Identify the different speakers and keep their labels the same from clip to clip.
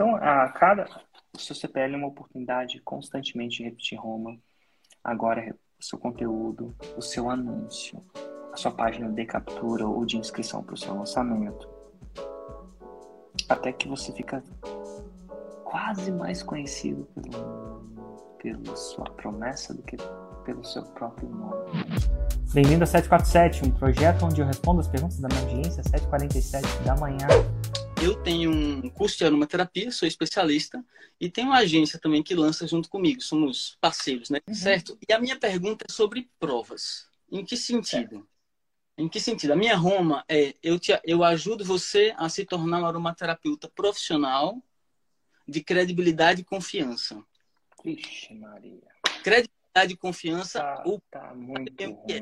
Speaker 1: Então, a cada. O seu CPL é uma oportunidade constantemente de repetir Roma. Agora, o seu conteúdo, o seu anúncio, a sua página de captura ou de inscrição para o seu lançamento. Até que você fica quase mais conhecido pelo, pela sua promessa do que pelo seu próprio nome.
Speaker 2: Bem-vindo a 747, um projeto onde eu respondo as perguntas da minha audiência, 7h47 da manhã.
Speaker 3: Eu tenho um curso de aromaterapia, sou especialista, e tenho uma agência também que lança junto comigo, somos parceiros, né? Uhum. Certo? E a minha pergunta é sobre provas. Em que sentido? Em que sentido? A minha Roma é eu, te, eu ajudo você a se tornar um aromaterapeuta profissional de credibilidade e confiança.
Speaker 1: Vixe, Maria.
Speaker 3: Credibilidade e confiança.
Speaker 1: Tá, o... tá muito ruim.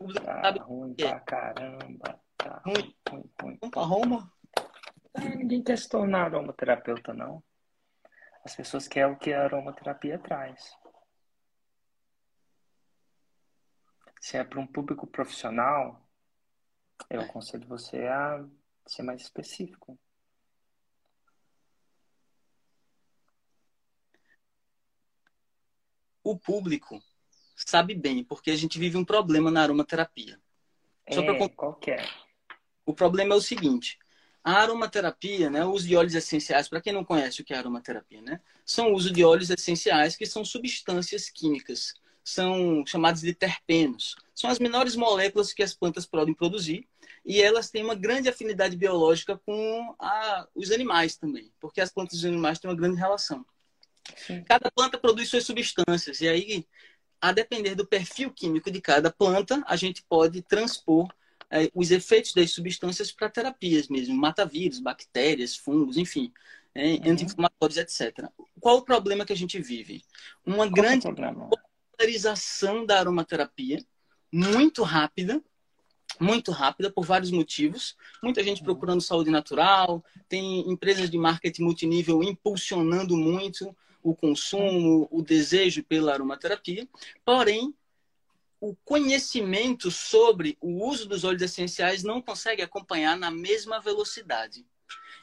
Speaker 1: O tá sabe ruim pra caramba. Tá ruim, ruim, ruim.
Speaker 3: Pra Roma?
Speaker 1: É, ninguém quer se tornar aromaterapeuta, não. As pessoas querem o que a aromaterapia traz. Se é para um público profissional, eu aconselho você a ser mais específico.
Speaker 3: O público sabe bem, porque a gente vive um problema na aromaterapia.
Speaker 1: Só é, pra... qual que é?
Speaker 3: O problema é o seguinte: a aromaterapia, né, o uso de óleos essenciais, para quem não conhece o que é aromaterapia, né, são o uso de óleos essenciais que são substâncias químicas, são chamados de terpenos. São as menores moléculas que as plantas podem produzir e elas têm uma grande afinidade biológica com a, os animais também, porque as plantas e os animais têm uma grande relação. Sim. Cada planta produz suas substâncias e aí, a depender do perfil químico de cada planta, a gente pode transpor é, os efeitos das substâncias para terapias mesmo, mata-vírus, bactérias, fungos, enfim, é, uhum. anti-inflamatórios, etc. Qual o problema que a gente vive? Uma Qual grande é popularização da aromaterapia, muito rápida, muito rápida por vários motivos. Muita gente uhum. procurando saúde natural, tem empresas de marketing multinível impulsionando muito o consumo, o desejo pela aromaterapia. Porém, o conhecimento sobre o uso dos óleos essenciais não consegue acompanhar na mesma velocidade.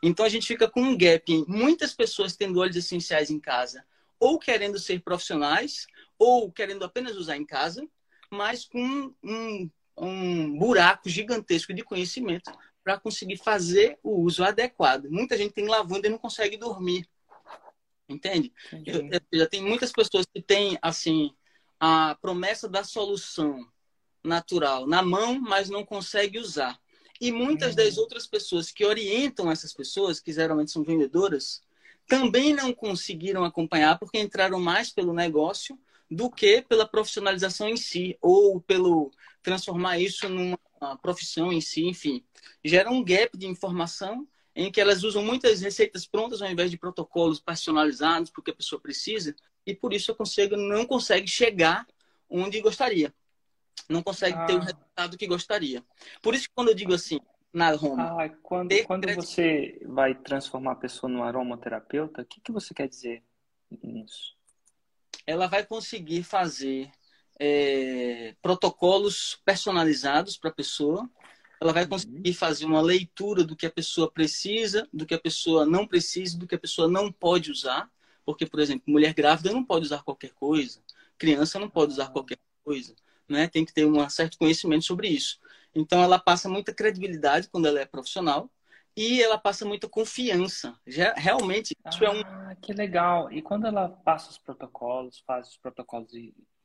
Speaker 3: Então a gente fica com um gap em muitas pessoas tendo óleos essenciais em casa, ou querendo ser profissionais, ou querendo apenas usar em casa, mas com um, um buraco gigantesco de conhecimento para conseguir fazer o uso adequado. Muita gente tem lavanda e não consegue dormir. Entende? Eu, eu, já tem muitas pessoas que têm, assim, a promessa da solução natural na mão, mas não consegue usar. E muitas das uhum. outras pessoas que orientam essas pessoas, que geralmente são vendedoras, também não conseguiram acompanhar porque entraram mais pelo negócio do que pela profissionalização em si, ou pelo transformar isso numa profissão em si, enfim. Gera um gap de informação em que elas usam muitas receitas prontas ao invés de protocolos personalizados porque a pessoa precisa, e por isso eu consigo, não consegue chegar onde gostaria. Não consegue ah. ter o ah. resultado que gostaria. Por isso quando eu digo assim, na Roma.
Speaker 1: Ah, quando quando você vai transformar a pessoa num aromaterapeuta, o que, que você quer dizer nisso?
Speaker 3: Ela vai conseguir fazer é, protocolos personalizados para a pessoa. Ela vai uhum. conseguir fazer uma leitura do que a pessoa precisa, do que a pessoa não precisa, do que a pessoa não pode usar. Porque, por exemplo, mulher grávida não pode usar qualquer coisa, criança não pode usar qualquer coisa, né? Tem que ter um certo conhecimento sobre isso. Então, ela passa muita credibilidade quando ela é profissional e ela passa muita confiança. Já, realmente, isso
Speaker 1: ah,
Speaker 3: é um. Ah,
Speaker 1: que legal. E quando ela passa os protocolos, faz os protocolos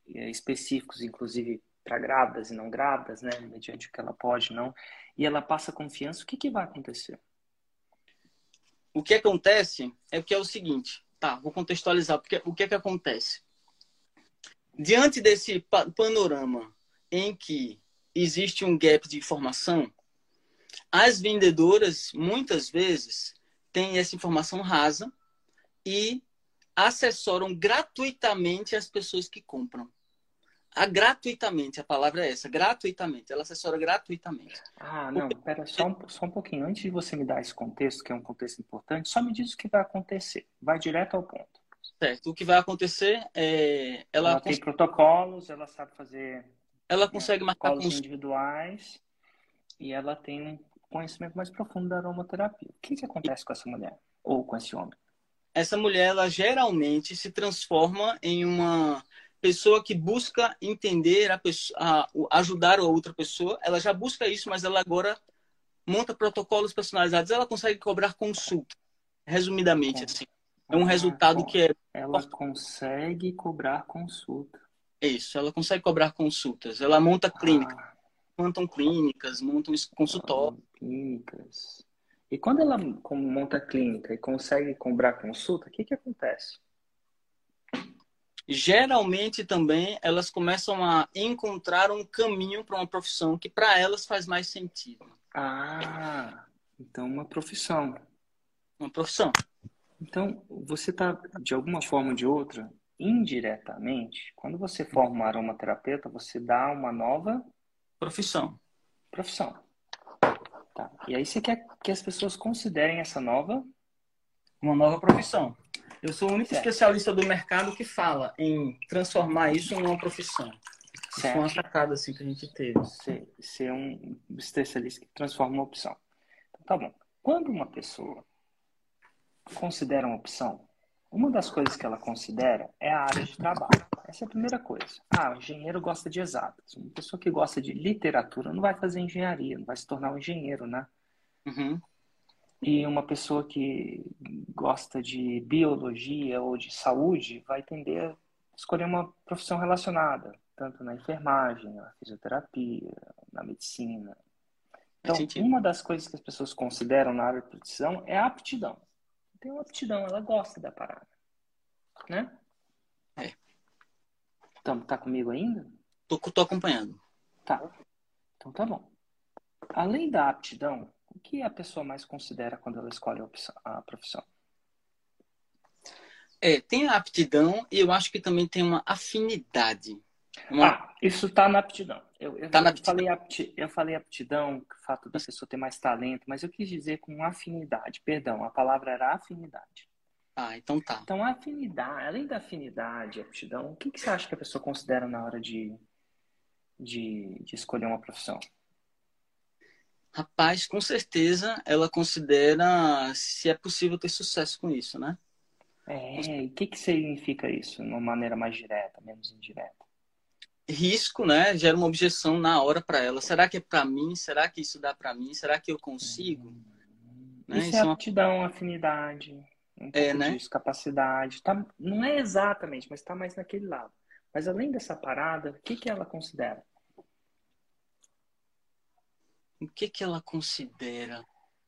Speaker 1: específicos, inclusive para grávidas e não grávidas, né? Mediante o que ela pode, não. E ela passa confiança, o que, que vai acontecer?
Speaker 3: O que acontece é que é o seguinte: Tá, vou contextualizar. Porque, o que é que acontece? Diante desse panorama em que existe um gap de informação, as vendedoras, muitas vezes, têm essa informação rasa e assessoram gratuitamente as pessoas que compram. A gratuitamente, a palavra é essa, gratuitamente. Ela assessora gratuitamente.
Speaker 1: Ah, não, Porque... pera, só um, só um pouquinho. Antes de você me dar esse contexto, que é um contexto importante, só me diz o que vai acontecer. Vai direto ao ponto.
Speaker 3: Certo. O que vai acontecer é.
Speaker 1: Ela, ela tem protocolos, ela sabe fazer.
Speaker 3: Ela né, consegue
Speaker 1: né, marcar protocolos individuais e ela tem um conhecimento mais profundo da aromaterapia. O que, que acontece com essa mulher? Ou com esse homem?
Speaker 3: essa mulher, ela geralmente se transforma em uma pessoa que busca entender a pessoa, a, ajudar a outra pessoa. Ela já busca isso, mas ela agora monta protocolos personalizados. Ela consegue cobrar consulta, resumidamente, assim. É um resultado que é.
Speaker 1: Ela consegue cobrar consulta.
Speaker 3: Isso, ela consegue cobrar consultas. Ela monta clínicas. Ah. Montam clínicas, montam consultório.
Speaker 1: Clínicas. E quando ela monta clínica e consegue cobrar consulta, o que, que acontece?
Speaker 3: Geralmente também elas começam a encontrar um caminho para uma profissão que para elas faz mais sentido.
Speaker 1: Ah, então uma profissão.
Speaker 3: Uma profissão.
Speaker 1: Então, você está, de alguma forma ou de outra, indiretamente, quando você forma um aromaterapeuta, você dá uma nova
Speaker 3: profissão.
Speaker 1: Profissão. Tá. E aí você quer que as pessoas considerem essa nova
Speaker 3: uma nova profissão. Eu sou o único certo. especialista do mercado que fala em transformar isso em uma profissão. Isso foi uma sacada assim que a gente teve.
Speaker 1: Ser, ser um especialista que transforma uma opção. Então, tá bom. Quando uma pessoa considera uma opção, uma das coisas que ela considera é a área de trabalho. Essa é a primeira coisa. Ah, o engenheiro gosta de exatas. Uma pessoa que gosta de literatura não vai fazer engenharia, não vai se tornar um engenheiro, né?
Speaker 3: Uhum.
Speaker 1: E uma pessoa que gosta de biologia ou de saúde vai tender a escolher uma profissão relacionada, tanto na enfermagem, na fisioterapia, na medicina. Então, uma das coisas que as pessoas consideram na área de profissão é a aptidão tem uma aptidão, ela gosta da parada. Né?
Speaker 3: É.
Speaker 1: Então, tá comigo ainda?
Speaker 3: Tô, tô acompanhando.
Speaker 1: Tá. Então tá bom. Além da aptidão, o que a pessoa mais considera quando ela escolhe a, opção, a profissão?
Speaker 3: É, tem a aptidão e eu acho que também tem uma afinidade.
Speaker 1: Uma... Ah, isso tá na aptidão. Eu, eu, tá na eu falei, apti, eu falei aptidão, o fato da pessoa ter mais talento, mas eu quis dizer com afinidade, perdão, a palavra era afinidade.
Speaker 3: Ah, então tá.
Speaker 1: Então, afinidade, além da afinidade, aptidão, o que, que você acha que a pessoa considera na hora de, de, de escolher uma profissão?
Speaker 3: Rapaz, com certeza ela considera se é possível ter sucesso com isso, né?
Speaker 1: É, e o que, que significa isso, de uma maneira mais direta, menos indireta?
Speaker 3: risco, né? Gera uma objeção na hora para ela. Será que é para mim? Será que isso dá para mim? Será que eu consigo?
Speaker 1: Né? Isso, isso é, é aptidão, afinidade, um é, né? disso, capacidade. Tá, não é exatamente, mas está mais naquele lado. Mas além dessa parada, o que, que ela considera?
Speaker 3: O que, que ela considera?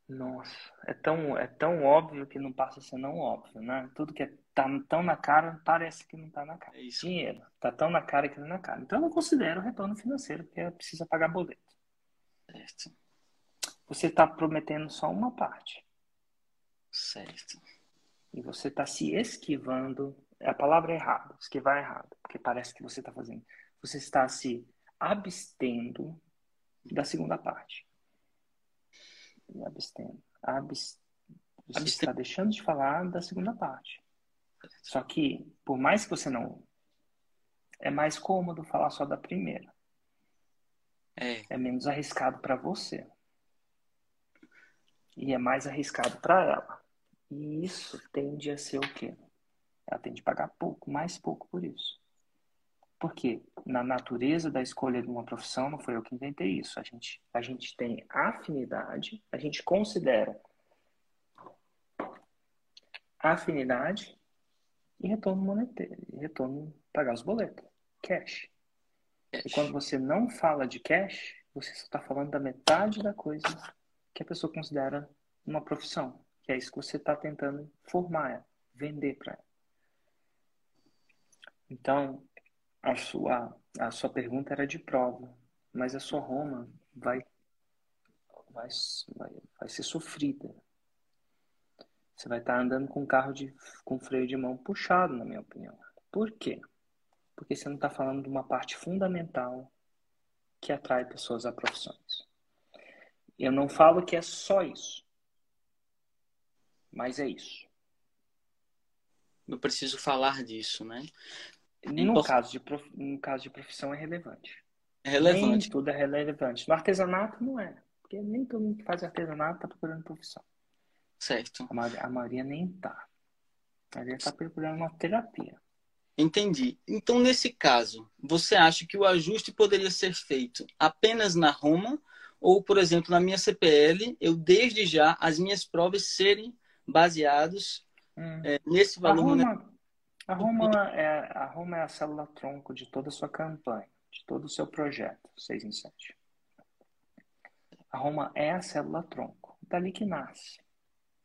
Speaker 1: Nossa, é tão, é tão óbvio que não passa a ser não óbvio, né? Tudo que é tá tão na cara, parece que não tá na cara. É isso. Dinheiro, tá tão na cara que não é na cara. Então eu não considero retorno financeiro, porque precisa pagar boleto.
Speaker 3: Certo.
Speaker 1: Você está prometendo só uma parte.
Speaker 3: Certo.
Speaker 1: E você está se esquivando. A palavra é errada, esquivar é errado, porque parece que você está fazendo. Você está se abstendo da segunda parte e abstendo. Abst... Você está deixando de falar da segunda parte. Só que, por mais que você não. É mais cômodo falar só da primeira.
Speaker 3: É,
Speaker 1: é menos arriscado para você. E é mais arriscado para ela. E isso tende a ser o quê? Ela tem de pagar pouco, mais pouco por isso. Porque na natureza da escolha de uma profissão, não foi eu que inventei isso. A gente, a gente tem afinidade, a gente considera afinidade e retorno monetário, retorno pagar os boletos, cash. cash. E quando você não fala de cash, você só está falando da metade da coisa que a pessoa considera uma profissão, que é isso que você está tentando formar ela, vender para ela. Então, a sua, a sua pergunta era de prova, mas a sua Roma vai, vai, vai, vai ser sofrida. Você vai estar andando com um carro de, com freio de mão puxado, na minha opinião. Por quê? Porque você não está falando de uma parte fundamental que atrai pessoas a profissões. Eu não falo que é só isso, mas é isso.
Speaker 3: Eu preciso falar disso, né?
Speaker 1: No, caso de prof... no caso de profissão é relevante.
Speaker 3: É relevante.
Speaker 1: Nem tudo é relevante. No artesanato não é. Porque nem todo mundo que faz artesanato está procurando profissão.
Speaker 3: Certo.
Speaker 1: A, ma... a maioria nem tá. Ele está procurando uma terapia.
Speaker 3: Entendi. Então, nesse caso, você acha que o ajuste poderia ser feito apenas na Roma? Ou, por exemplo, na minha CPL, eu desde já as minhas provas serem baseadas hum. é, nesse valor
Speaker 1: a Roma, a Roma, é, a Roma é a célula tronco de toda a sua campanha, de todo o seu projeto, 6 em 7. A Roma é a célula tronco, dali que nasce,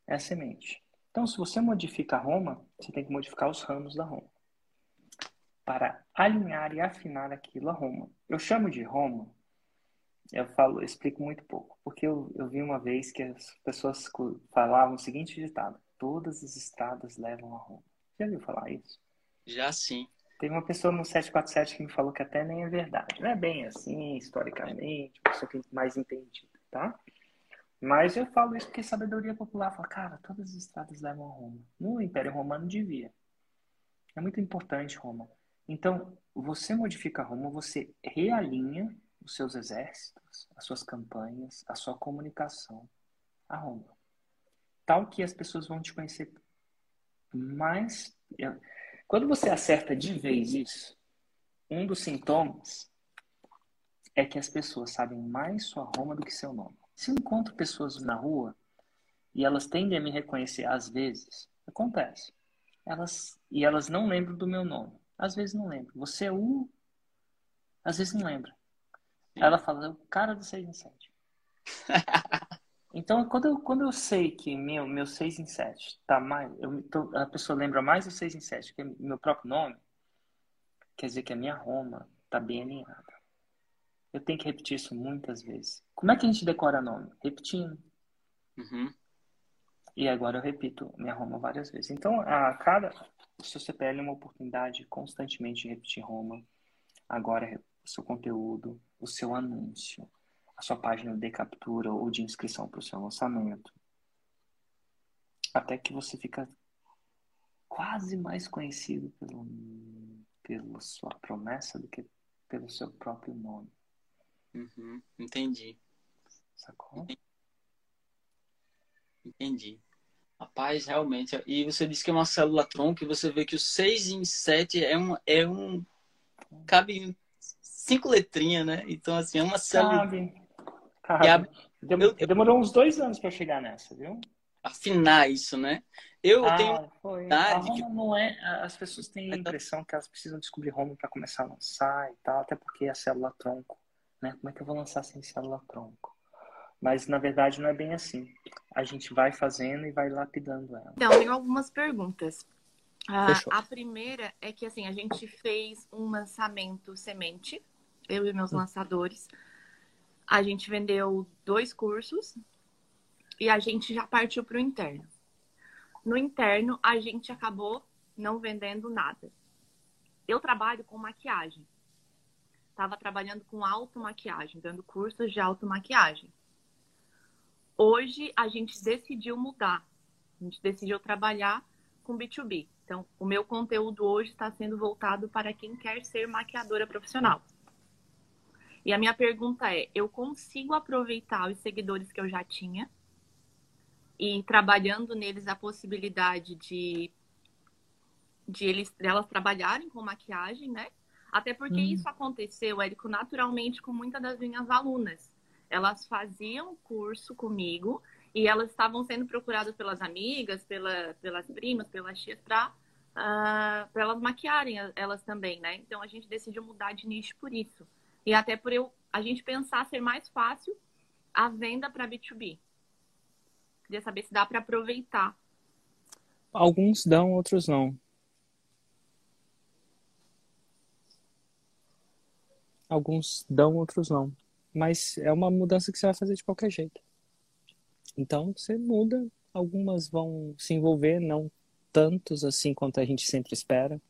Speaker 1: é a semente. Então, se você modifica a Roma, você tem que modificar os ramos da Roma para alinhar e afinar aquilo a Roma. Eu chamo de Roma, eu falo, eu explico muito pouco, porque eu, eu vi uma vez que as pessoas falavam o seguinte ditado: todas as estradas levam a Roma. Já viu falar isso?
Speaker 3: Já sim.
Speaker 1: Tem uma pessoa no 747 que me falou que até nem é verdade. Não é bem assim, historicamente, uma pessoa que mais entendido, tá? Mas eu falo isso porque sabedoria popular fala, cara, todas as estradas levam a Roma. No Império Romano devia. É muito importante Roma. Então, você modifica Roma, você realinha os seus exércitos, as suas campanhas, a sua comunicação a Roma. Tal que as pessoas vão te conhecer mais. Quando você acerta de vez isso, um dos sintomas é que as pessoas sabem mais sua Roma do que seu nome. Se eu encontro pessoas na rua e elas tendem a me reconhecer às vezes, acontece. Elas e elas não lembram do meu nome. Às vezes não lembram. Você é o às vezes não lembra. Ela fala, o cara do 6 em 7. então, quando eu, quando eu sei que meu, meu 6 em 7 tá mais. Eu, tô, a pessoa lembra mais do 6 em 7 que é meu próprio nome, quer dizer que a minha Roma tá bem alinhada. Eu tenho que repetir isso muitas vezes. Como é que a gente decora nome? Repetindo.
Speaker 3: Uhum.
Speaker 1: E agora eu repito minha Roma várias vezes. Então, a cada. O seu CPL é uma oportunidade constantemente de repetir Roma. Agora, o seu conteúdo, o seu anúncio, a sua página de captura ou de inscrição para o seu lançamento. Até que você fica quase mais conhecido pelo, pela sua promessa do que pelo seu próprio nome.
Speaker 3: Uhum, entendi.
Speaker 1: Sacou?
Speaker 3: Entendi. Rapaz, realmente. E você disse que é uma célula tronco e você vê que o 6 em 7 é um. É um cabe cinco letrinhas, né? Então, assim, é uma célula.
Speaker 1: Cabe. Cabe. Demorou, eu, demorou uns dois anos para chegar nessa, viu?
Speaker 3: Afinar isso, né? Eu
Speaker 1: ah,
Speaker 3: tenho.
Speaker 1: Foi. A Roma que... não é. As pessoas têm a impressão que elas precisam descobrir Roma para começar a lançar e tal, até porque é a célula tronco. Né? Como é que eu vou lançar sem célula tronco? Mas na verdade não é bem assim. A gente vai fazendo e vai lapidando ela.
Speaker 4: Então, tenho algumas perguntas. Ah, a primeira é que assim, a gente fez um lançamento semente eu e meus hum. A gente vendeu dois cursos e a gente já partiu para o interno. No interno, a gente acabou não vendendo nada. Eu trabalho com maquiagem. Estava trabalhando com automaquiagem, dando cursos de automaquiagem. Hoje, a gente decidiu mudar. A gente decidiu trabalhar com B2B. Então, o meu conteúdo hoje está sendo voltado para quem quer ser maquiadora profissional. E a minha pergunta é: eu consigo aproveitar os seguidores que eu já tinha e trabalhando neles a possibilidade de de eles elas trabalharem com maquiagem, né? Até porque hum. isso aconteceu, Érico, naturalmente com muitas das minhas alunas. Elas faziam curso comigo e elas estavam sendo procuradas pelas amigas, pela, pelas primas, pelas tias, para uh, ah, elas maquiarem elas também, né? Então a gente decidiu mudar de nicho por isso. E até por eu, a gente pensar ser mais fácil a venda para B2B. Queria saber se dá para aproveitar.
Speaker 5: Alguns dão, outros não. Alguns dão, outros não. Mas é uma mudança que você vai fazer de qualquer jeito. Então você muda, algumas vão se envolver, não tantos assim quanto a gente sempre espera.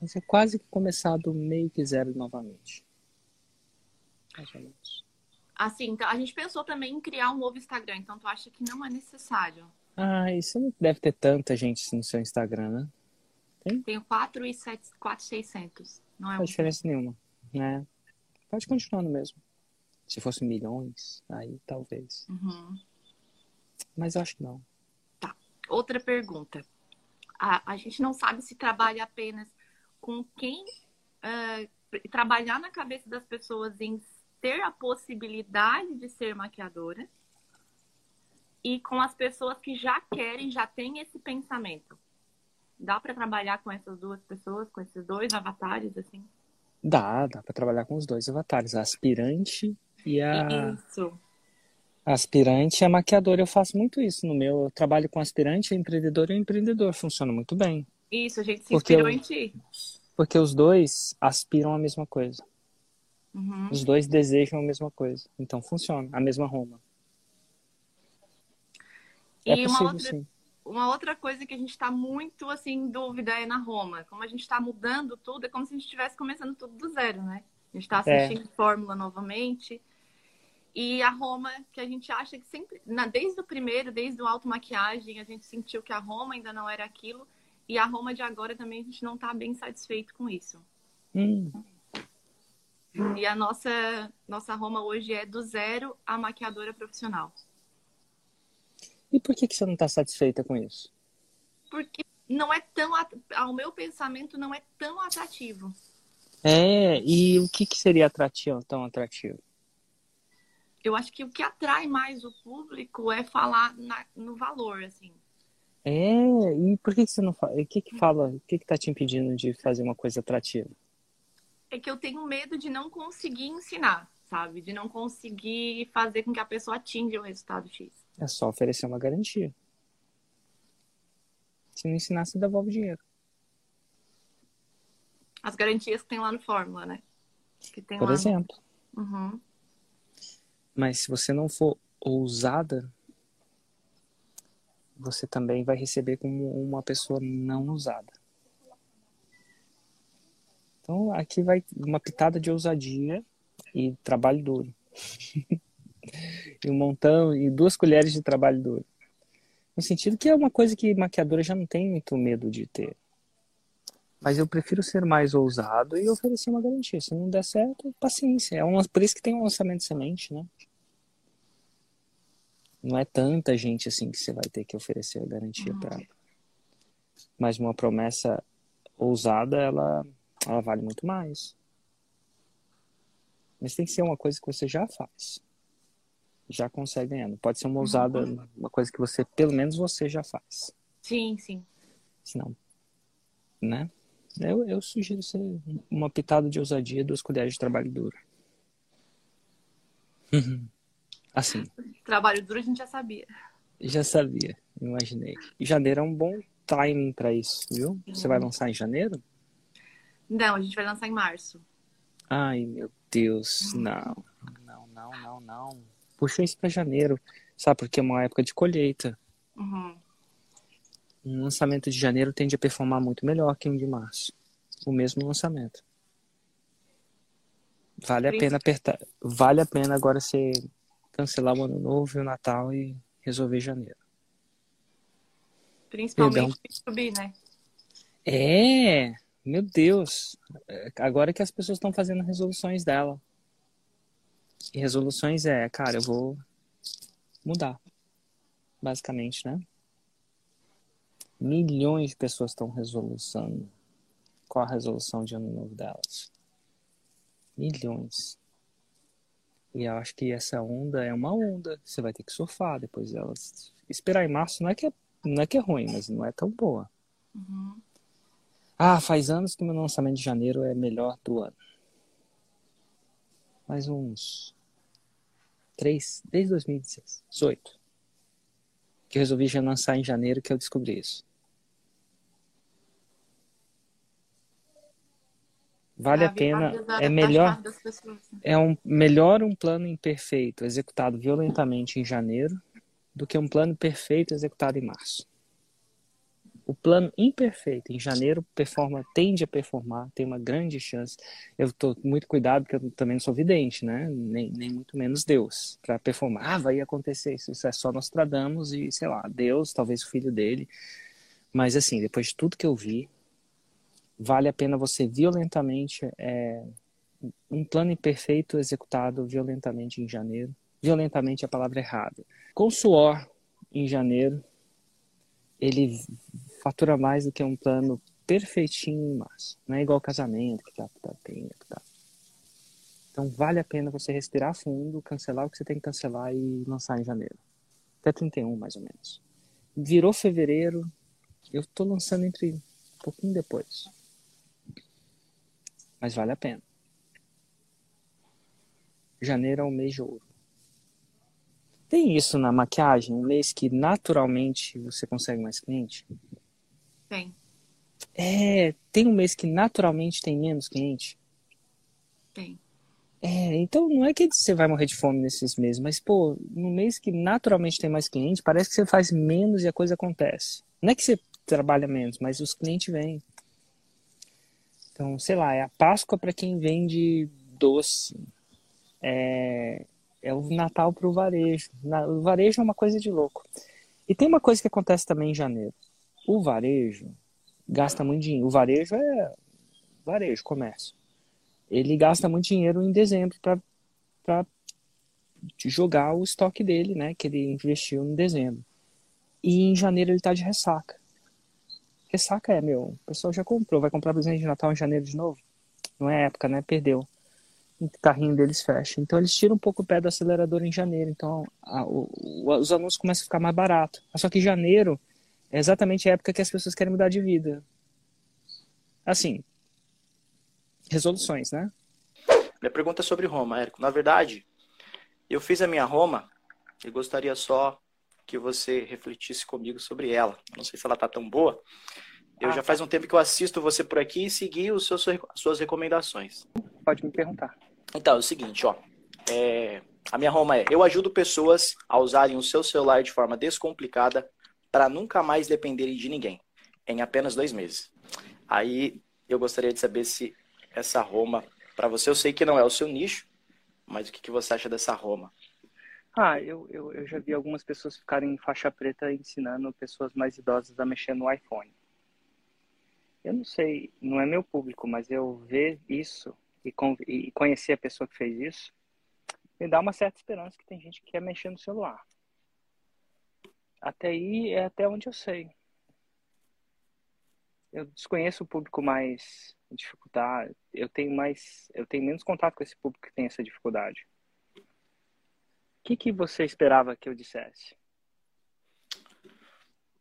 Speaker 5: Mas é quase que começar do meio que zero novamente.
Speaker 4: Assim, então a gente pensou também em criar um novo Instagram, então tu acha que não é necessário?
Speaker 5: Ah, isso não deve ter tanta gente no seu Instagram, né?
Speaker 4: Tem? Tenho 4 e 7, 4, 600. Não é
Speaker 5: Não diferença nenhuma, né? Pode continuar no mesmo. Se fosse milhões, aí talvez.
Speaker 4: Uhum.
Speaker 5: Mas eu acho que não.
Speaker 4: Tá. outra pergunta. A, a gente não sabe se trabalha apenas com quem uh, trabalhar na cabeça das pessoas em ter a possibilidade de ser maquiadora e com as pessoas que já querem, já têm esse pensamento. Dá para trabalhar com essas duas pessoas, com esses dois avatares, assim?
Speaker 1: Dá, dá para trabalhar com os dois avatares, a aspirante e a.
Speaker 4: Isso.
Speaker 1: Aspirante e a maquiadora. Eu faço muito isso no meu. Eu trabalho com aspirante, empreendedor e empreendedor. Funciona muito bem.
Speaker 4: Isso, a gente se inspirou eu... em ti.
Speaker 1: Porque os dois aspiram a mesma coisa.
Speaker 4: Uhum.
Speaker 1: Os dois desejam a mesma coisa. Então funciona, a mesma Roma.
Speaker 4: É e é possível, uma, outra, sim. uma outra coisa que a gente está muito assim em dúvida é na Roma. Como a gente está mudando tudo, é como se a gente estivesse começando tudo do zero, né? A gente está é. assistindo é. Fórmula novamente. E a Roma, que a gente acha que sempre, na, desde o primeiro, desde o auto maquiagem, a gente sentiu que a Roma ainda não era aquilo. E a Roma de agora também a gente não está bem satisfeito com isso.
Speaker 1: Hum.
Speaker 4: E a nossa, nossa Roma hoje é do zero a maquiadora profissional.
Speaker 1: E por que, que você não está satisfeita com isso?
Speaker 4: Porque não é tão, ao meu pensamento, não é tão atrativo.
Speaker 1: É, e o que, que seria atrativo, tão atrativo?
Speaker 4: Eu acho que o que atrai mais o público é falar na, no valor, assim.
Speaker 1: É, e por que, que você não fala? O que que fala? O que que tá te impedindo de fazer uma coisa atrativa?
Speaker 4: É que eu tenho medo de não conseguir ensinar, sabe? De não conseguir fazer com que a pessoa atinja o resultado X.
Speaker 1: É só oferecer uma garantia. Se não ensinar, você devolve dinheiro.
Speaker 4: As garantias que tem lá no Fórmula, né?
Speaker 1: Por
Speaker 4: lá...
Speaker 1: exemplo.
Speaker 4: Uhum.
Speaker 1: Mas se você não for ousada, você também vai receber como uma pessoa não ousada. Então aqui vai uma pitada de ousadia e trabalho duro. e um montão, e duas colheres de trabalho duro. No sentido que é uma coisa que maquiadora já não tem muito medo de ter. Mas eu prefiro ser mais ousado e oferecer uma garantia. Se não der certo, paciência. É um, por isso que tem um lançamento de semente, né? Não é tanta gente assim que você vai ter que oferecer a garantia para ela. Mas uma promessa ousada, ela, ela vale muito mais. Mas tem que ser uma coisa que você já faz já consegue ganhar. Não pode ser uma ousada, uhum. uma coisa que você, pelo menos você já faz.
Speaker 4: Sim, sim.
Speaker 1: Senão, né? Eu, eu sugiro ser uma pitada de ousadia, duas colheres de trabalho duro. assim.
Speaker 4: Trabalho duro a gente já sabia.
Speaker 1: Já sabia, imaginei. E janeiro é um bom timing para isso, viu? Você vai lançar em janeiro?
Speaker 4: Não, a gente vai lançar em março.
Speaker 1: Ai, meu Deus, não. Não, não, não, não puxa isso para janeiro, sabe? Porque é uma época de colheita.
Speaker 4: Uhum.
Speaker 1: Um lançamento de janeiro tende a performar muito melhor que um de março. O mesmo lançamento. Vale a pena apertar. Vale a pena agora você cancelar o ano novo e o Natal e resolver janeiro.
Speaker 4: Principalmente subir, né?
Speaker 1: É, meu Deus. Agora que as pessoas estão fazendo resoluções dela. E resoluções é, cara, eu vou mudar. Basicamente, né? Milhões de pessoas estão resolução. Qual a resolução de ano novo delas? Milhões. E eu acho que essa onda é uma onda. Você vai ter que surfar depois delas. Esperar em março não é que é, não é, que é ruim, mas não é tão boa.
Speaker 4: Uhum.
Speaker 1: Ah, faz anos que meu lançamento de janeiro é melhor do ano mais uns três, desde 2018. Que eu resolvi já lançar em janeiro que eu descobri isso. Vale a pena, é melhor, é um melhor um plano imperfeito executado violentamente em janeiro do que um plano perfeito executado em março o plano imperfeito em janeiro performa, tende a performar, tem uma grande chance. Eu estou muito cuidado porque eu também não sou vidente, né? Nem, nem muito menos Deus para performar. Ah, vai acontecer isso, isso é só Nostradamus e sei lá, Deus, talvez o filho dele. Mas assim, depois de tudo que eu vi, vale a pena você violentamente é, um plano imperfeito executado violentamente em janeiro. Violentamente é a palavra errada. Com suor em janeiro ele fatura mais do que um plano perfeitinho em massa. Não é igual casamento, que tá, tá, tem, tá. Então vale a pena você respirar fundo, cancelar o que você tem que cancelar e lançar em janeiro. Até 31, mais ou menos. Virou fevereiro, eu tô lançando entre um pouquinho depois. Mas vale a pena. Janeiro é o mês de ouro. Tem isso na maquiagem, um mês que naturalmente você consegue mais cliente?
Speaker 4: Tem.
Speaker 1: É, tem um mês que naturalmente tem menos cliente?
Speaker 4: Tem.
Speaker 1: É, então não é que você vai morrer de fome nesses meses, mas, pô, no mês que naturalmente tem mais cliente, parece que você faz menos e a coisa acontece. Não é que você trabalha menos, mas os clientes vêm. Então, sei lá, é a Páscoa para quem vende doce. É, é o Natal para o varejo. O varejo é uma coisa de louco. E tem uma coisa que acontece também em janeiro. O varejo gasta muito dinheiro. O varejo é varejo, comércio. Ele gasta muito dinheiro em dezembro para jogar o estoque dele, né? Que ele investiu em dezembro. E em janeiro ele está de ressaca. Ressaca é, meu, o pessoal já comprou, vai comprar presente de Natal em janeiro de novo? Não é época, né? Perdeu. O carrinho deles fecha. Então eles tiram um pouco o pé do acelerador em janeiro. Então a, o, os anúncios começam a ficar mais barato. Só que janeiro é exatamente a época que as pessoas querem mudar de vida. Assim, resoluções, né?
Speaker 6: Minha pergunta é sobre Roma, Érico. Na verdade, eu fiz a minha Roma e gostaria só que você refletisse comigo sobre ela. Não sei se ela tá tão boa. Eu ah, já tá. faz um tempo que eu assisto você por aqui e segui os seus, as suas recomendações.
Speaker 1: Pode me perguntar.
Speaker 6: Então, é o seguinte, ó. É, a minha Roma é: eu ajudo pessoas a usarem o seu celular de forma descomplicada para nunca mais dependerem de ninguém, em apenas dois meses. Aí eu gostaria de saber se essa Roma, para você, eu sei que não é o seu nicho, mas o que, que você acha dessa Roma?
Speaker 1: Ah, eu, eu, eu já vi algumas pessoas ficarem em faixa preta ensinando pessoas mais idosas a mexer no iPhone. Eu não sei, não é meu público, mas eu ver isso e, e conhecer a pessoa que fez isso me dá uma certa esperança que tem gente que quer mexer no celular. Até aí é até onde eu sei. Eu desconheço o público mais dificultado. Eu tenho mais, eu tenho menos contato com esse público que tem essa dificuldade. O que, que você esperava que eu dissesse?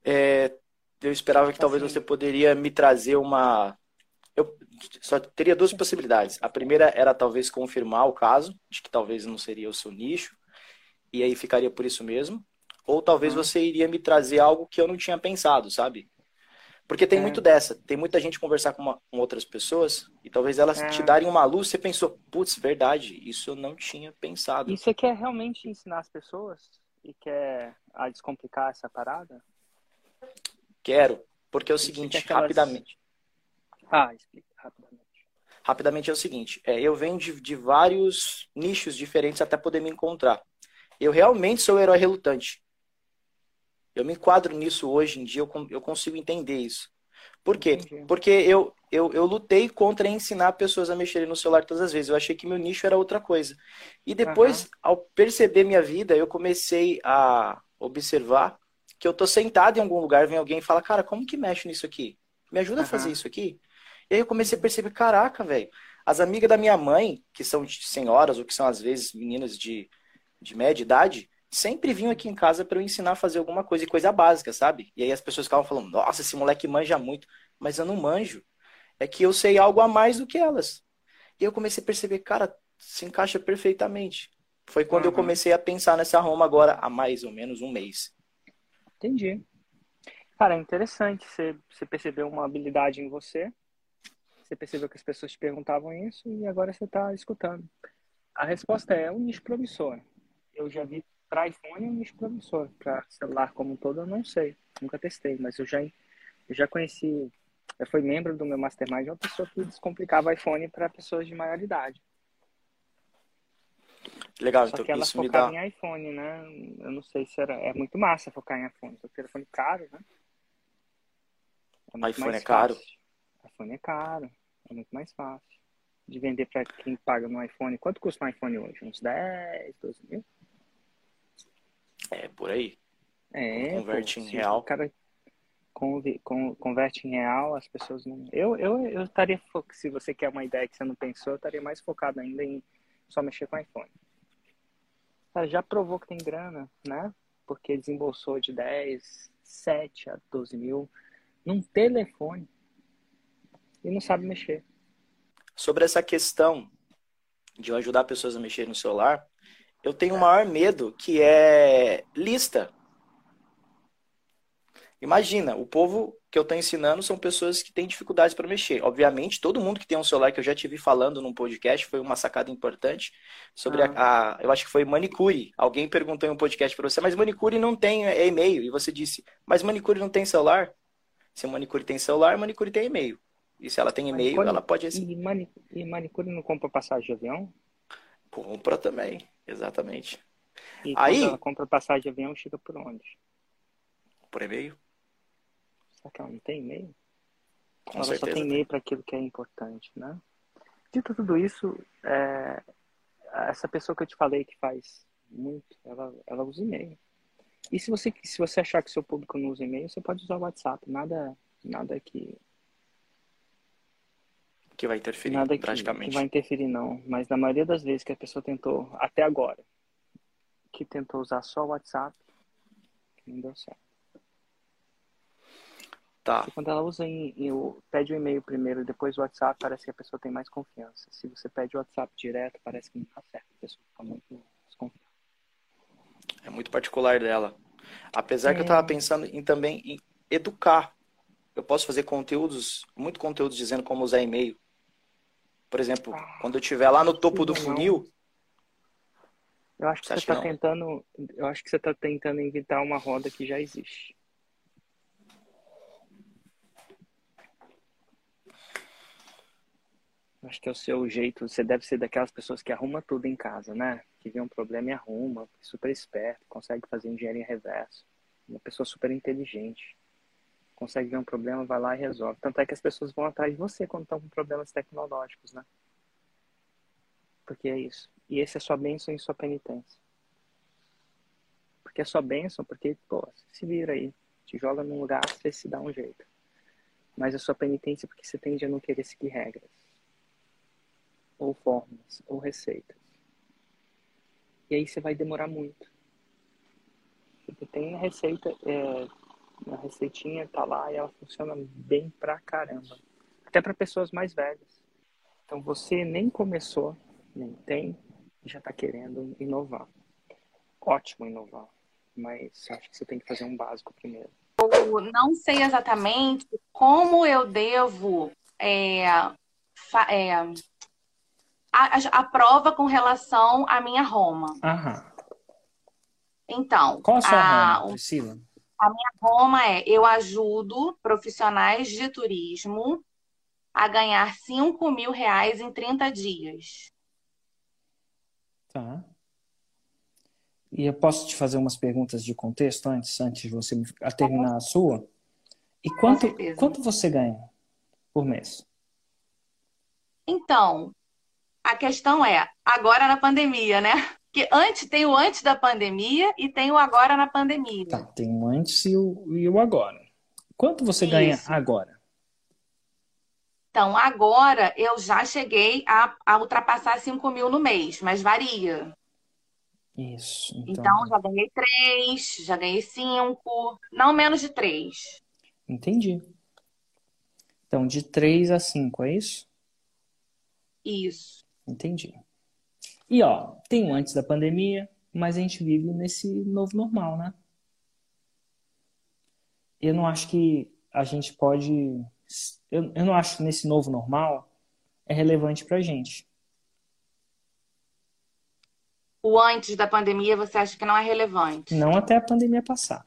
Speaker 6: É, eu esperava que talvez assim. você poderia me trazer uma. Eu só teria duas possibilidades. A primeira era talvez confirmar o caso, de que talvez não seria o seu nicho, e aí ficaria por isso mesmo. Ou talvez uhum. você iria me trazer algo que eu não tinha pensado, sabe? Porque tem é. muito dessa. Tem muita gente conversar com, uma, com outras pessoas e talvez elas é. te darem uma luz. Você pensou, putz, verdade, isso eu não tinha pensado.
Speaker 1: E você quer realmente ensinar as pessoas? E quer a descomplicar essa parada?
Speaker 6: Quero. Porque é o seguinte, aquelas... rapidamente.
Speaker 1: Ah, explica rapidamente.
Speaker 6: Rapidamente é o seguinte, é, eu venho de, de vários nichos diferentes até poder me encontrar. Eu realmente sou o herói relutante. Eu me enquadro nisso hoje em dia, eu, eu consigo entender isso. Por quê? Entendi. Porque eu, eu, eu lutei contra ensinar pessoas a mexerem no celular todas as vezes. Eu achei que meu nicho era outra coisa. E depois, uhum. ao perceber minha vida, eu comecei a observar que eu tô sentado em algum lugar, vem alguém e fala, cara, como que mexe nisso aqui? Me ajuda uhum. a fazer isso aqui? E aí eu comecei a perceber, caraca, velho, as amigas da minha mãe, que são senhoras ou que são às vezes meninas de, de média idade, sempre vinham aqui em casa para eu ensinar a fazer alguma coisa, e coisa básica, sabe? E aí as pessoas ficavam falando, nossa, esse moleque manja muito. Mas eu não manjo. É que eu sei algo a mais do que elas. E eu comecei a perceber, cara, se encaixa perfeitamente. Foi quando uhum. eu comecei a pensar nessa Roma agora há mais ou menos um mês.
Speaker 1: Entendi. Cara, é interessante. Você, você percebeu uma habilidade em você. Você percebeu que as pessoas te perguntavam isso e agora você está escutando. A resposta é um nicho promissor. Eu já vi para iPhone é um nicho promissor. Para celular como um todo, eu não sei. Nunca testei, mas eu já, eu já conheci. Eu fui membro do meu Mastermind uma pessoa que descomplicava iPhone para pessoas de maior idade.
Speaker 6: Legal,
Speaker 1: Só
Speaker 6: então
Speaker 1: que ela
Speaker 6: isso
Speaker 1: focava
Speaker 6: me dá...
Speaker 1: em iPhone, né? Eu não sei se era. É muito massa focar em iPhone. Só que telefone caro, né?
Speaker 6: É iPhone é caro?
Speaker 1: iPhone é caro. É muito mais fácil. De vender para quem paga no iPhone. Quanto custa um iPhone hoje? Uns 10, 12 mil?
Speaker 6: É, por aí.
Speaker 1: É,
Speaker 6: Converte
Speaker 1: pô,
Speaker 6: em real.
Speaker 1: Cara, converte em real, as pessoas não. Eu, eu, eu estaria, se você quer uma ideia que você não pensou, eu estaria mais focado ainda em só mexer com iPhone. Cara, já provou que tem grana, né? Porque desembolsou de 10, 7 a 12 mil num telefone e não sabe mexer.
Speaker 6: Sobre essa questão de eu ajudar pessoas a mexer no celular, eu tenho o maior medo que é lista. Imagina, o povo que eu estou ensinando são pessoas que têm dificuldades para mexer. Obviamente, todo mundo que tem um celular que eu já tive falando num podcast foi uma sacada importante sobre ah. a, a, Eu acho que foi manicure. Alguém perguntou em um podcast para você, mas manicure não tem é, e-mail. E você disse, mas manicure não tem celular? Se manicure tem celular, manicure tem e-mail. E se ela tem e-mail, ela pode.
Speaker 1: E, mani, e manicure não compra passagem de avião?
Speaker 6: Compra também, exatamente.
Speaker 1: E Aí, ela compra passagem de avião, chega por onde?
Speaker 6: Por e-mail.
Speaker 1: Será que ela não tem e-mail?
Speaker 6: Com
Speaker 1: ela
Speaker 6: certeza
Speaker 1: só tem e-mail para aquilo que é importante, né? Dito tudo isso, é... essa pessoa que eu te falei que faz muito, ela, ela usa e-mail. E se você, se você achar que seu público não usa e-mail, você pode usar o WhatsApp. Nada, nada que.
Speaker 6: Que vai interferir
Speaker 1: nada. Que, que vai interferir, não. Mas na maioria das vezes que a pessoa tentou, até agora, que tentou usar só o WhatsApp, não deu certo.
Speaker 6: Tá.
Speaker 1: quando ela usa em, em, pede o e-mail primeiro, depois o WhatsApp, parece que a pessoa tem mais confiança. Se você pede o WhatsApp direto, parece que não tá certo. A pessoa fica muito desconfiada.
Speaker 6: É muito particular dela. Apesar é. que eu tava é. pensando em também em educar. Eu posso fazer conteúdos, muito conteúdos dizendo como usar e-mail. Por exemplo, ah, quando eu estiver lá no topo do funil.
Speaker 1: Eu acho que você, está tentando. Eu acho que você está tentando inventar uma roda que já existe. Acho que é o seu jeito. Você deve ser daquelas pessoas que arruma tudo em casa, né? Que vê um problema e arruma, super esperto, consegue fazer engenharia reverso. Uma pessoa super inteligente. Consegue ver um problema, vai lá e resolve. Tanto é que as pessoas vão atrás de você quando estão com problemas tecnológicos, né? Porque é isso. E esse é sua bênção e sua penitência. Porque é sua bênção, porque, pô, se vira aí. Te joga num lugar, você se dá um jeito. Mas é sua penitência porque você tende a não querer seguir regras ou formas, ou receitas. E aí você vai demorar muito. Tipo, tem receita, é, a receitinha tá lá e ela funciona bem pra caramba. Até para pessoas mais velhas. Então você nem começou, nem tem, e já tá querendo inovar. Ótimo inovar, mas acho que você tem que fazer um básico primeiro.
Speaker 7: Eu não sei exatamente como eu devo é, é, a, a, prova com relação à minha Roma.
Speaker 1: Aham.
Speaker 7: Então.
Speaker 1: Qual a sua a, Roma, Priscila?
Speaker 7: A minha Roma é: eu ajudo profissionais de turismo a ganhar 5 mil reais em 30 dias.
Speaker 1: Tá. E eu posso te fazer umas perguntas de contexto antes, antes de você terminar a sua? E quanto, quanto você ganha por mês?
Speaker 7: Então, a questão é, agora na pandemia, né? Que antes tem o antes da pandemia e tem o agora na pandemia.
Speaker 1: Tá, tem o antes e o, e o agora. Quanto você Isso. ganha agora?
Speaker 7: Então, agora eu já cheguei a, a ultrapassar 5 mil no mês, mas varia.
Speaker 1: Isso.
Speaker 7: Então... então, já ganhei 3, já ganhei 5, não menos de 3.
Speaker 1: Entendi. Então, de 3 a 5, é isso?
Speaker 7: Isso.
Speaker 1: Entendi. E ó, tem o antes da pandemia, mas a gente vive nesse novo normal, né? Eu não acho que a gente pode. Eu, eu não acho que nesse novo normal é relevante pra gente.
Speaker 7: O antes da pandemia você acha que não é relevante?
Speaker 1: Não até a pandemia passar.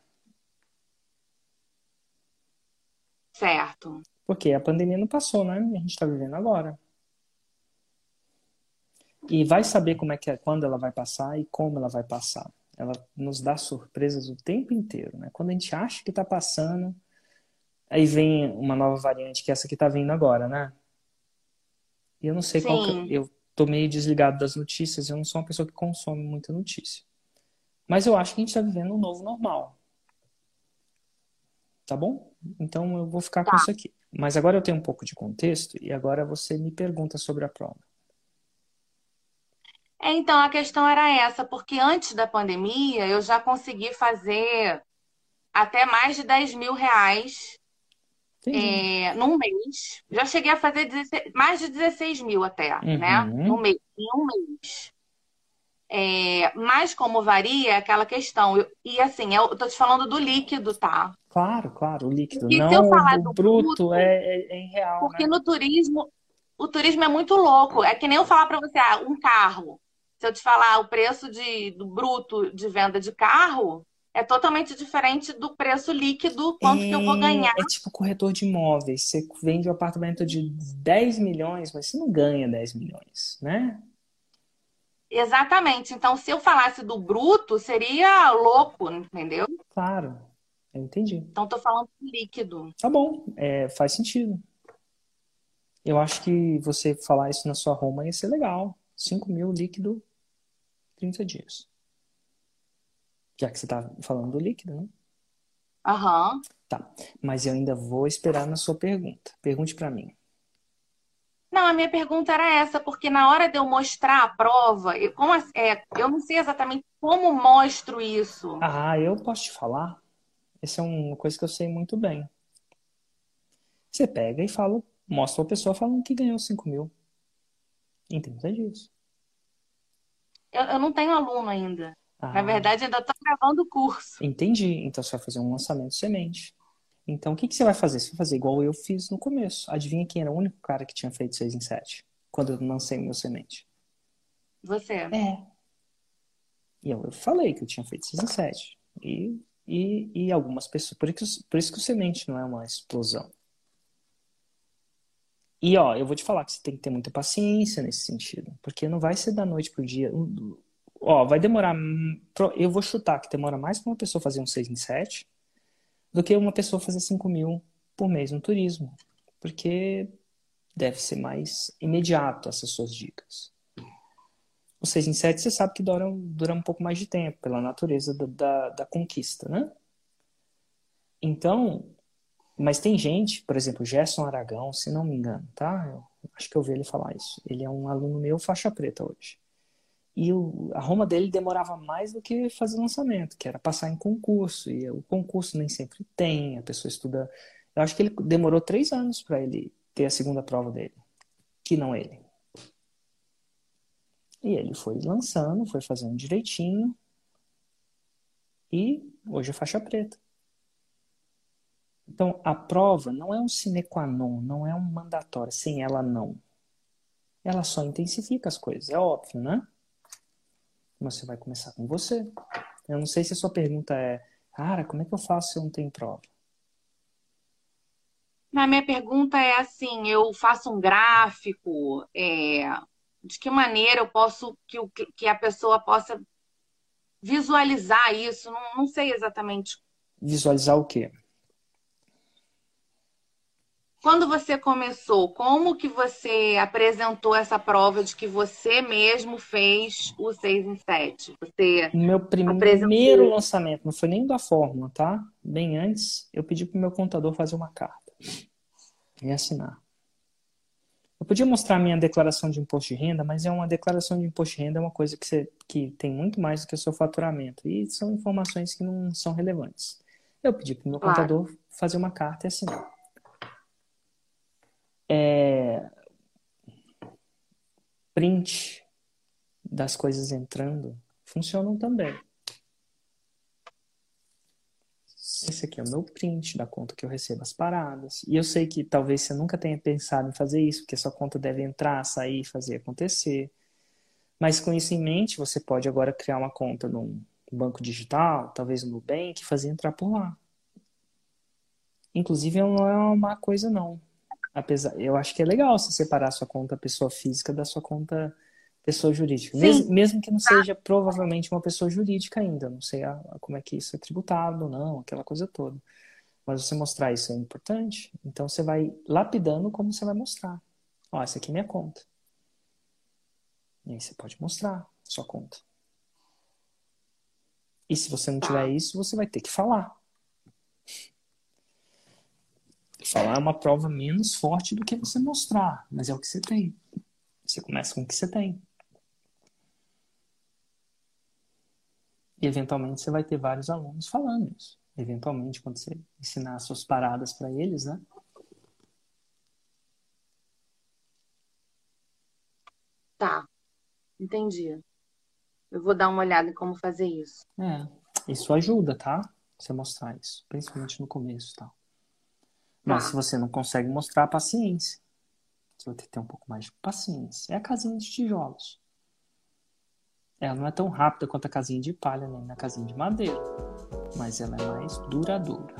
Speaker 7: Certo.
Speaker 1: Porque a pandemia não passou, né? A gente está vivendo agora. E vai saber como é que é, quando ela vai passar e como ela vai passar. Ela nos dá surpresas o tempo inteiro, né? Quando a gente acha que está passando, aí vem uma nova variante, que é essa que está vindo agora, né? E eu não sei Sim. qual que... Eu tô meio desligado das notícias, eu não sou uma pessoa que consome muita notícia. Mas eu acho que a gente está vivendo um novo normal. Tá bom? Então eu vou ficar tá. com isso aqui. Mas agora eu tenho um pouco de contexto e agora você me pergunta sobre a prova.
Speaker 7: É, então, a questão era essa, porque antes da pandemia eu já consegui fazer até mais de 10 mil reais é, num mês. Já cheguei a fazer 16, mais de 16 mil até, né? uhum. né? No mês, em um mês. É, mas como varia é aquela questão. Eu, e assim, eu tô te falando do líquido, tá?
Speaker 1: Claro, claro, o líquido. Porque Não, se eu falar do bruto, bruto é, é, é real.
Speaker 7: Porque
Speaker 1: né?
Speaker 7: no turismo, o turismo é muito louco. É que nem eu falar para você, ah, um carro. Se eu te falar o preço de, do bruto de venda de carro, é totalmente diferente do preço líquido, quanto é, que eu vou é, ganhar.
Speaker 1: É tipo corretor de imóveis. Você vende um apartamento de 10 milhões, mas você não ganha 10 milhões, né?
Speaker 7: Exatamente. Então, se eu falasse do bruto, seria louco, entendeu?
Speaker 1: Claro, eu entendi.
Speaker 7: Então, tô falando do líquido.
Speaker 1: Tá bom, é, faz sentido. Eu acho que você falar isso na sua Roma ia ser legal. 5 mil líquido, 30 dias. Já que você tá falando do líquido, né?
Speaker 7: Aham. Uhum.
Speaker 1: Tá. Mas eu ainda vou esperar na sua pergunta. Pergunte para mim.
Speaker 7: Não, a minha pergunta era essa, porque na hora de eu mostrar a prova, eu, como, é, eu não sei exatamente como mostro isso.
Speaker 1: Ah, eu posso te falar. Essa é uma coisa que eu sei muito bem. Você pega e fala, mostra a pessoa falando que ganhou 5 mil. Entenda disso.
Speaker 7: Eu, eu não tenho aluno ainda. Ah. Na verdade, ainda estou gravando o curso.
Speaker 1: Entendi. Então você vai fazer um lançamento semente. Então o que, que você vai fazer? Você vai fazer igual eu fiz no começo. Adivinha quem era o único cara que tinha feito 6 em 7? Quando eu lancei meu semente.
Speaker 7: Você.
Speaker 1: É. E eu, eu falei que eu tinha feito 6 em 7. E, e, e algumas pessoas. Por isso, por isso que o semente não é uma explosão. E ó, eu vou te falar que você tem que ter muita paciência nesse sentido. Porque não vai ser da noite pro dia ó, vai demorar. Eu vou chutar que demora mais para uma pessoa fazer um 6 em 7 do que uma pessoa fazer 5 mil por mês no turismo. Porque deve ser mais imediato essas suas dicas. O 6 em 7 você sabe que dura, dura um pouco mais de tempo, pela natureza da, da, da conquista, né? Então, mas tem gente, por exemplo, Gerson Aragão, se não me engano, tá? Eu acho que eu ouvi ele falar isso. Ele é um aluno meu faixa preta hoje. E o, a Roma dele demorava mais do que fazer lançamento, que era passar em concurso. E o concurso nem sempre tem, a pessoa estuda. Eu acho que ele demorou três anos para ele ter a segunda prova dele, que não ele. E ele foi lançando, foi fazendo direitinho. E hoje é faixa preta. Então, a prova não é um sine qua non, não é um mandatório. Sem ela, não. Ela só intensifica as coisas, é óbvio, né? mas você vai começar com você. Eu não sei se a sua pergunta é, cara, como é que eu faço se eu não tenho prova?
Speaker 7: Na minha pergunta é assim, eu faço um gráfico, é, de que maneira eu posso que, o, que a pessoa possa visualizar isso? Não, não sei exatamente.
Speaker 1: Visualizar o quê?
Speaker 7: Quando você começou, como que você apresentou essa prova de que você mesmo fez o 6 em 7? Você
Speaker 1: meu primeiro apresentou... lançamento, não foi nem da fórmula, tá? Bem antes, eu pedi pro meu contador fazer uma carta e assinar. Eu podia mostrar a minha declaração de imposto de renda, mas é uma declaração de imposto de renda é uma coisa que, você, que tem muito mais do que o seu faturamento. E são informações que não são relevantes. Eu pedi para o meu claro. contador fazer uma carta e assinar. É, print das coisas entrando funcionam também. Esse aqui é o meu print da conta que eu recebo as paradas. E eu sei que talvez você nunca tenha pensado em fazer isso, porque sua conta deve entrar, sair, fazer acontecer. Mas com isso em mente, você pode agora criar uma conta num banco digital, talvez no Nubank, e fazer entrar por lá. Inclusive, não é uma coisa, não apesar, eu acho que é legal você separar a sua conta pessoa física da sua conta pessoa jurídica. Mesmo, mesmo, que não seja provavelmente uma pessoa jurídica ainda, não sei a, a, como é que isso é tributado ou não, aquela coisa toda. Mas você mostrar isso é importante, então você vai lapidando como você vai mostrar. Ó, essa aqui é minha conta. E aí você pode mostrar a sua conta. E se você não tiver isso, você vai ter que falar. Falar é uma prova menos forte do que você mostrar, mas é o que você tem. Você começa com o que você tem. E eventualmente você vai ter vários alunos falando isso. Eventualmente, quando você ensinar suas paradas para eles, né?
Speaker 7: Tá, entendi. Eu vou dar uma olhada em como fazer isso.
Speaker 1: É, isso ajuda, tá? Você mostrar isso, principalmente no começo, tá? Mas tá. se você não consegue mostrar, paciência. Você vai ter que ter um pouco mais de paciência. É a casinha de tijolos. Ela não é tão rápida quanto a casinha de palha, nem a casinha de madeira. Mas ela é mais duradoura.